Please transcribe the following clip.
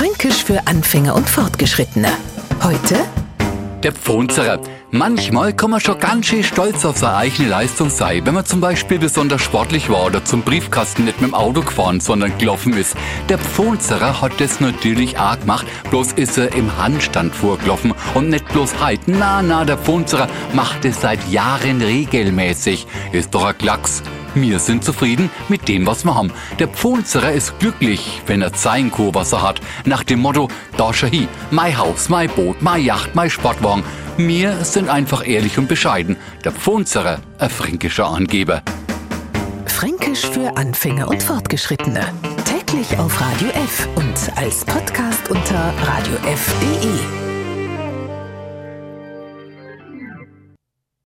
Fränkisch für Anfänger und Fortgeschrittene. Heute der Pfonzerer. Manchmal kann man schon ganz schön stolz auf seine eigene Leistung sein, wenn man zum Beispiel besonders sportlich war oder zum Briefkasten nicht mit dem Auto gefahren, sondern gelaufen ist. Der Pfonzerer hat das natürlich auch gemacht, bloß ist er im Handstand vorgelaufen und nicht bloß heute. Na, na, der Pfonzerer macht es seit Jahren regelmäßig. Ist doch ein Klacks. Wir sind zufrieden mit dem, was wir haben. Der Pfonzerer ist glücklich, wenn er sein was er hat. Nach dem Motto, da hi, mein Haus, mein Boot, mein Yacht, mein Sportwagen. Wir sind einfach ehrlich und bescheiden. Der Pfonzerer, ein fränkischer Angeber. Fränkisch für Anfänger und Fortgeschrittene. Täglich auf Radio F und als Podcast unter radiof.de.